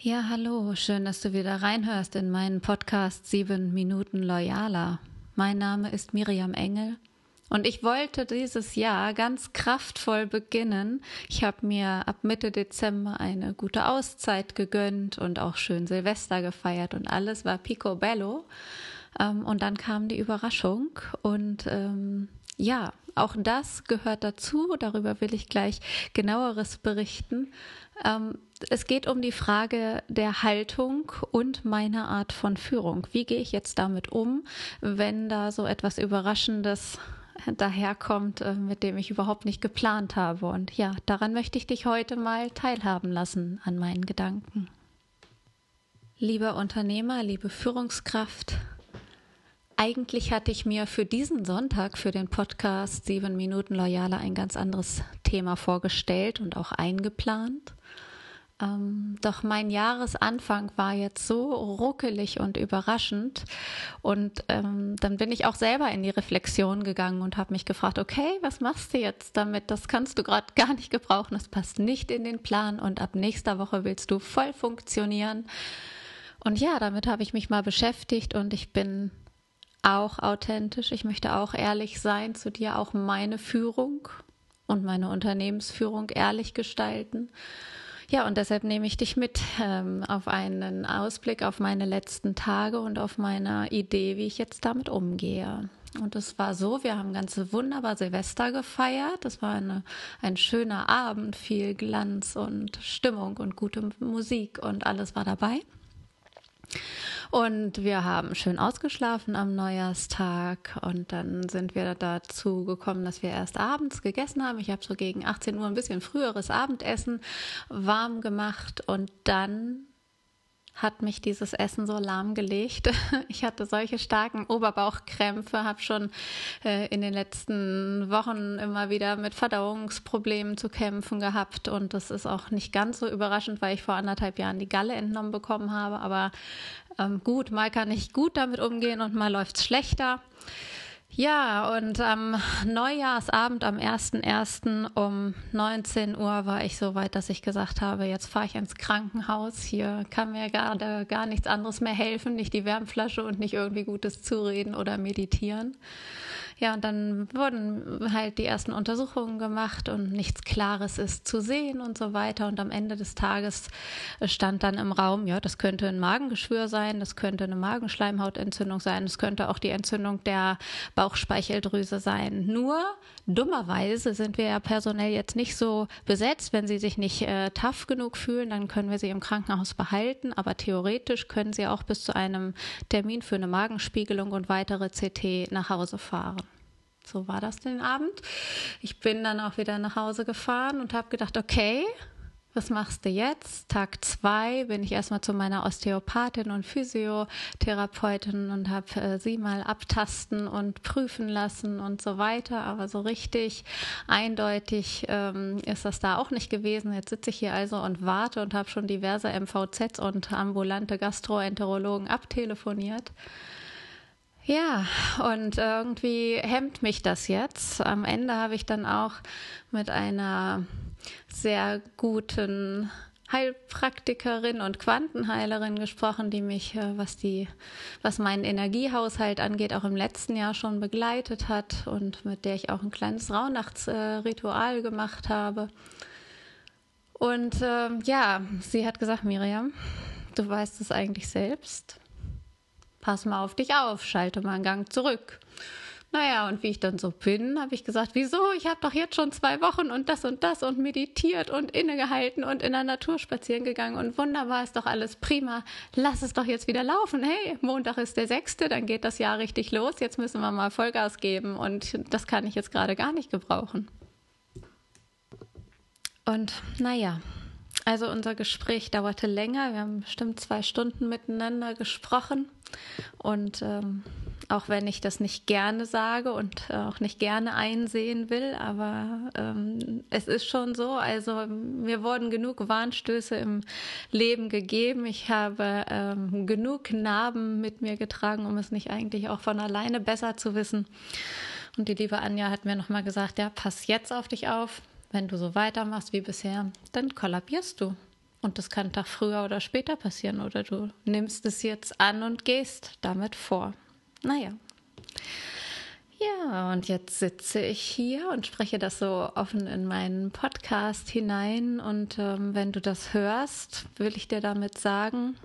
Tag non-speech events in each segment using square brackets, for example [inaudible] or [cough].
Ja, hallo, schön, dass du wieder reinhörst in meinen Podcast 7 Minuten Loyaler. Mein Name ist Miriam Engel und ich wollte dieses Jahr ganz kraftvoll beginnen. Ich habe mir ab Mitte Dezember eine gute Auszeit gegönnt und auch schön Silvester gefeiert und alles war picobello. Ähm, und dann kam die Überraschung und ähm, ja, auch das gehört dazu. Darüber will ich gleich genaueres berichten. Ähm, es geht um die Frage der Haltung und meiner Art von Führung. Wie gehe ich jetzt damit um, wenn da so etwas Überraschendes daherkommt, äh, mit dem ich überhaupt nicht geplant habe. Und ja, daran möchte ich dich heute mal teilhaben lassen an meinen Gedanken. Lieber Unternehmer, liebe Führungskraft, eigentlich hatte ich mir für diesen Sonntag, für den Podcast Sieben Minuten Loyale, ein ganz anderes Thema vorgestellt und auch eingeplant. Ähm, doch mein Jahresanfang war jetzt so ruckelig und überraschend. Und ähm, dann bin ich auch selber in die Reflexion gegangen und habe mich gefragt, okay, was machst du jetzt damit? Das kannst du gerade gar nicht gebrauchen. Das passt nicht in den Plan. Und ab nächster Woche willst du voll funktionieren. Und ja, damit habe ich mich mal beschäftigt und ich bin auch authentisch. Ich möchte auch ehrlich sein zu dir, auch meine Führung und meine Unternehmensführung ehrlich gestalten. Ja, und deshalb nehme ich dich mit ähm, auf einen Ausblick auf meine letzten Tage und auf meine Idee, wie ich jetzt damit umgehe. Und es war so, wir haben ganz wunderbar Silvester gefeiert. Das war eine, ein schöner Abend, viel Glanz und Stimmung und gute Musik und alles war dabei. Und wir haben schön ausgeschlafen am Neujahrstag und dann sind wir dazu gekommen, dass wir erst abends gegessen haben. Ich habe so gegen 18 Uhr ein bisschen früheres Abendessen warm gemacht und dann hat mich dieses Essen so lahmgelegt. [laughs] Ich hatte solche starken Oberbauchkrämpfe, habe schon äh, in den letzten Wochen immer wieder mit Verdauungsproblemen zu kämpfen gehabt. Und das ist auch nicht ganz so überraschend, weil ich vor anderthalb Jahren die Galle entnommen bekommen habe. Aber ähm, gut, mal kann ich gut damit umgehen und mal läuft es schlechter. Ja, und am Neujahrsabend, am 1.1. um 19 Uhr war ich so weit, dass ich gesagt habe, jetzt fahre ich ins Krankenhaus. Hier kann mir gerade gar nichts anderes mehr helfen, nicht die Wärmflasche und nicht irgendwie gutes Zureden oder meditieren. Ja, und dann wurden halt die ersten Untersuchungen gemacht und nichts Klares ist zu sehen und so weiter. Und am Ende des Tages stand dann im Raum, ja, das könnte ein Magengeschwür sein, das könnte eine Magenschleimhautentzündung sein, das könnte auch die Entzündung der Bauchspeicheldrüse sein. Nur dummerweise sind wir ja personell jetzt nicht so besetzt. Wenn sie sich nicht äh, tough genug fühlen, dann können wir sie im Krankenhaus behalten. Aber theoretisch können sie auch bis zu einem Termin für eine Magenspiegelung und weitere CT nach Hause fahren. So war das den Abend. Ich bin dann auch wieder nach Hause gefahren und habe gedacht, okay, was machst du jetzt? Tag zwei bin ich erstmal zu meiner Osteopathin und Physiotherapeutin und habe äh, sie mal abtasten und prüfen lassen und so weiter. Aber so richtig eindeutig ähm, ist das da auch nicht gewesen. Jetzt sitze ich hier also und warte und habe schon diverse MVZs und ambulante Gastroenterologen abtelefoniert. Ja, und irgendwie hemmt mich das jetzt. Am Ende habe ich dann auch mit einer sehr guten Heilpraktikerin und Quantenheilerin gesprochen, die mich, äh, was die, was meinen Energiehaushalt angeht, auch im letzten Jahr schon begleitet hat und mit der ich auch ein kleines Rauhnachtsritual gemacht habe. Und äh, ja, sie hat gesagt, Miriam, du weißt es eigentlich selbst pass mal auf dich auf, schalte mal einen Gang zurück. Naja, und wie ich dann so bin, habe ich gesagt, wieso? Ich habe doch jetzt schon zwei Wochen und das und das und meditiert und innegehalten und in der Natur spazieren gegangen und wunderbar ist doch alles prima. Lass es doch jetzt wieder laufen. Hey, Montag ist der sechste, dann geht das Jahr richtig los. Jetzt müssen wir mal Vollgas geben und das kann ich jetzt gerade gar nicht gebrauchen. Und naja, also unser Gespräch dauerte länger. Wir haben bestimmt zwei Stunden miteinander gesprochen. Und ähm, auch wenn ich das nicht gerne sage und auch nicht gerne einsehen will, aber ähm, es ist schon so. Also mir wurden genug Warnstöße im Leben gegeben. Ich habe ähm, genug Narben mit mir getragen, um es nicht eigentlich auch von alleine besser zu wissen. Und die liebe Anja hat mir nochmal gesagt, ja, pass jetzt auf dich auf wenn du so weitermachst wie bisher, dann kollabierst du. Und das kann einen Tag früher oder später passieren oder du nimmst es jetzt an und gehst damit vor. Naja. Ja, und jetzt sitze ich hier und spreche das so offen in meinen Podcast hinein. Und ähm, wenn du das hörst, will ich dir damit sagen,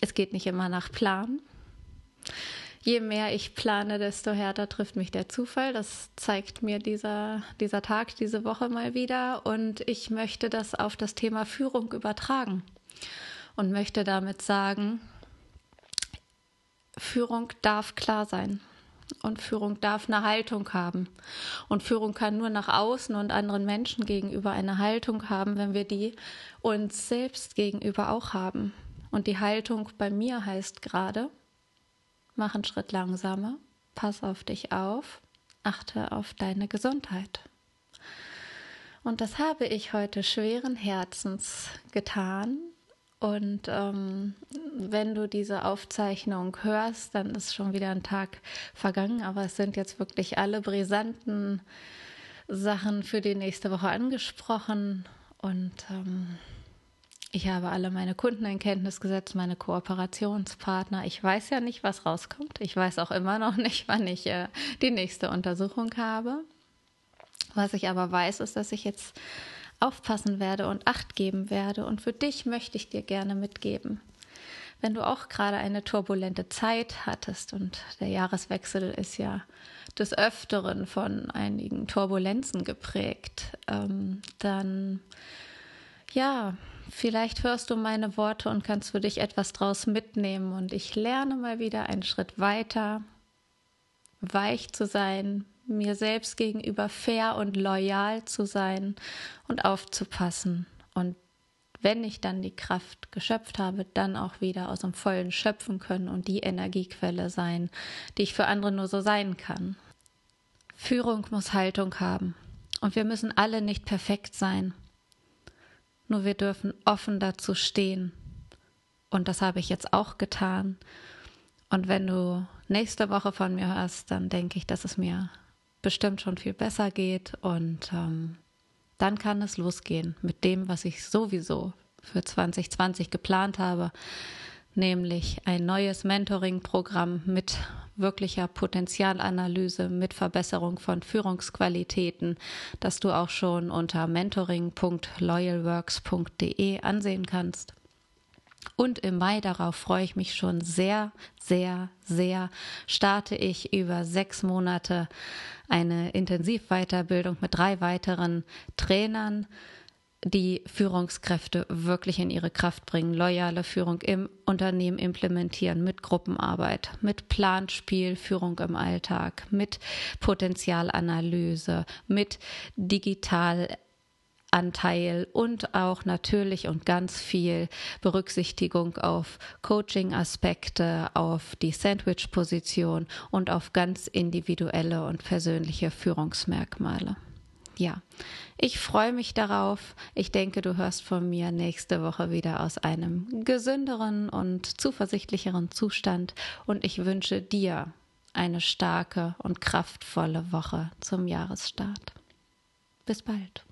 es geht nicht immer nach Plan. Je mehr ich plane, desto härter trifft mich der Zufall. Das zeigt mir dieser, dieser Tag, diese Woche mal wieder. Und ich möchte das auf das Thema Führung übertragen und möchte damit sagen, Führung darf klar sein. Und Führung darf eine Haltung haben. Und Führung kann nur nach außen und anderen Menschen gegenüber eine Haltung haben, wenn wir die uns selbst gegenüber auch haben. Und die Haltung bei mir heißt gerade, mach einen Schritt langsamer, pass auf dich auf, achte auf deine Gesundheit. Und das habe ich heute schweren Herzens getan. Und ähm, wenn du diese Aufzeichnung hörst, dann ist schon wieder ein Tag vergangen. Aber es sind jetzt wirklich alle brisanten Sachen für die nächste Woche angesprochen. Und ähm, ich habe alle meine Kunden in Kenntnis gesetzt, meine Kooperationspartner. Ich weiß ja nicht, was rauskommt. Ich weiß auch immer noch [laughs] nicht, wann ich äh, die nächste Untersuchung habe. Was ich aber weiß, ist, dass ich jetzt aufpassen werde und acht geben werde. Und für dich möchte ich dir gerne mitgeben. Wenn du auch gerade eine turbulente Zeit hattest und der Jahreswechsel ist ja des Öfteren von einigen Turbulenzen geprägt, ähm, dann ja, vielleicht hörst du meine Worte und kannst für dich etwas draus mitnehmen. Und ich lerne mal wieder einen Schritt weiter, weich zu sein, mir selbst gegenüber fair und loyal zu sein und aufzupassen. Und wenn ich dann die Kraft geschöpft habe, dann auch wieder aus dem Vollen schöpfen können und die Energiequelle sein, die ich für andere nur so sein kann. Führung muss Haltung haben. Und wir müssen alle nicht perfekt sein. Nur wir dürfen offen dazu stehen. Und das habe ich jetzt auch getan. Und wenn du nächste Woche von mir hörst, dann denke ich, dass es mir bestimmt schon viel besser geht. Und ähm, dann kann es losgehen mit dem, was ich sowieso für 2020 geplant habe, nämlich ein neues Mentoring-Programm mit wirklicher Potenzialanalyse, mit Verbesserung von Führungsqualitäten, das du auch schon unter mentoring.loyalworks.de ansehen kannst. Und im Mai, darauf freue ich mich schon sehr, sehr, sehr, starte ich über sechs Monate eine Intensivweiterbildung mit drei weiteren Trainern die Führungskräfte wirklich in ihre Kraft bringen, loyale Führung im Unternehmen implementieren, mit Gruppenarbeit, mit Planspiel, Führung im Alltag, mit Potenzialanalyse, mit Digitalanteil und auch natürlich und ganz viel Berücksichtigung auf Coaching-Aspekte, auf die Sandwich-Position und auf ganz individuelle und persönliche Führungsmerkmale ja, ich freue mich darauf. Ich denke, du hörst von mir nächste Woche wieder aus einem gesünderen und zuversichtlicheren Zustand und ich wünsche dir eine starke und kraftvolle Woche zum Jahresstart. Bis bald.